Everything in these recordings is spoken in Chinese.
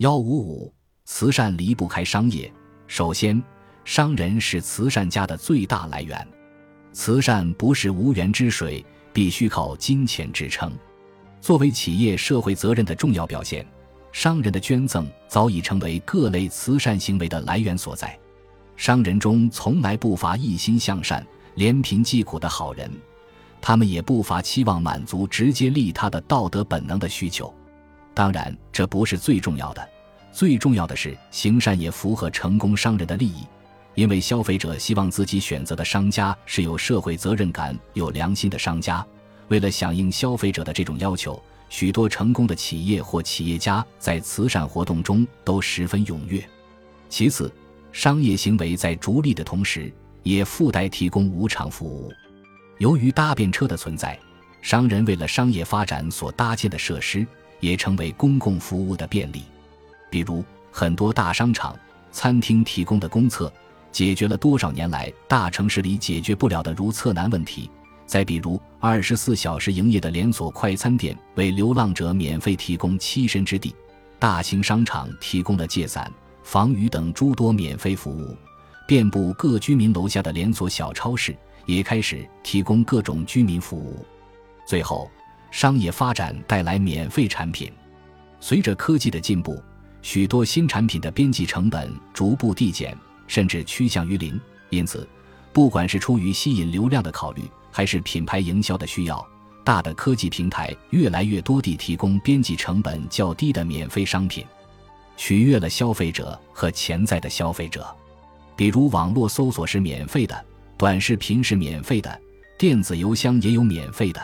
幺五五，慈善离不开商业。首先，商人是慈善家的最大来源。慈善不是无源之水，必须靠金钱支撑。作为企业社会责任的重要表现，商人的捐赠早已成为各类慈善行为的来源所在。商人中从来不乏一心向善、怜贫济苦的好人，他们也不乏期望满足直接利他的道德本能的需求。当然，这不是最重要的。最重要的是，行善也符合成功商人的利益，因为消费者希望自己选择的商家是有社会责任感、有良心的商家。为了响应消费者的这种要求，许多成功的企业或企业家在慈善活动中都十分踊跃。其次，商业行为在逐利的同时，也附带提供无偿服务。由于搭便车的存在，商人为了商业发展所搭建的设施。也成为公共服务的便利，比如很多大商场、餐厅提供的公厕，解决了多少年来大城市里解决不了的如厕难问题。再比如二十四小时营业的连锁快餐店，为流浪者免费提供栖身之地；大型商场提供了借伞、防雨等诸多免费服务；遍布各居民楼下的连锁小超市也开始提供各种居民服务。最后。商业发展带来免费产品，随着科技的进步，许多新产品的边际成本逐步递减，甚至趋向于零。因此，不管是出于吸引流量的考虑，还是品牌营销的需要，大的科技平台越来越多地提供边际成本较低的免费商品，取悦了消费者和潜在的消费者。比如，网络搜索是免费的，短视频是免费的，电子邮箱也有免费的。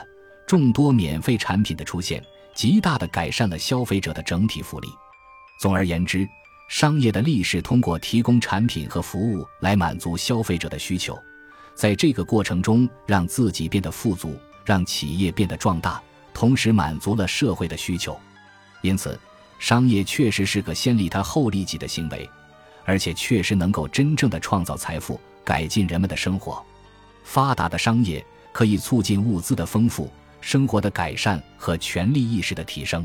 众多免费产品的出现，极大地改善了消费者的整体福利。总而言之，商业的利是通过提供产品和服务来满足消费者的需求，在这个过程中让自己变得富足，让企业变得壮大，同时满足了社会的需求。因此，商业确实是个先利他后利己的行为，而且确实能够真正的创造财富，改进人们的生活。发达的商业可以促进物资的丰富。生活的改善和权利意识的提升。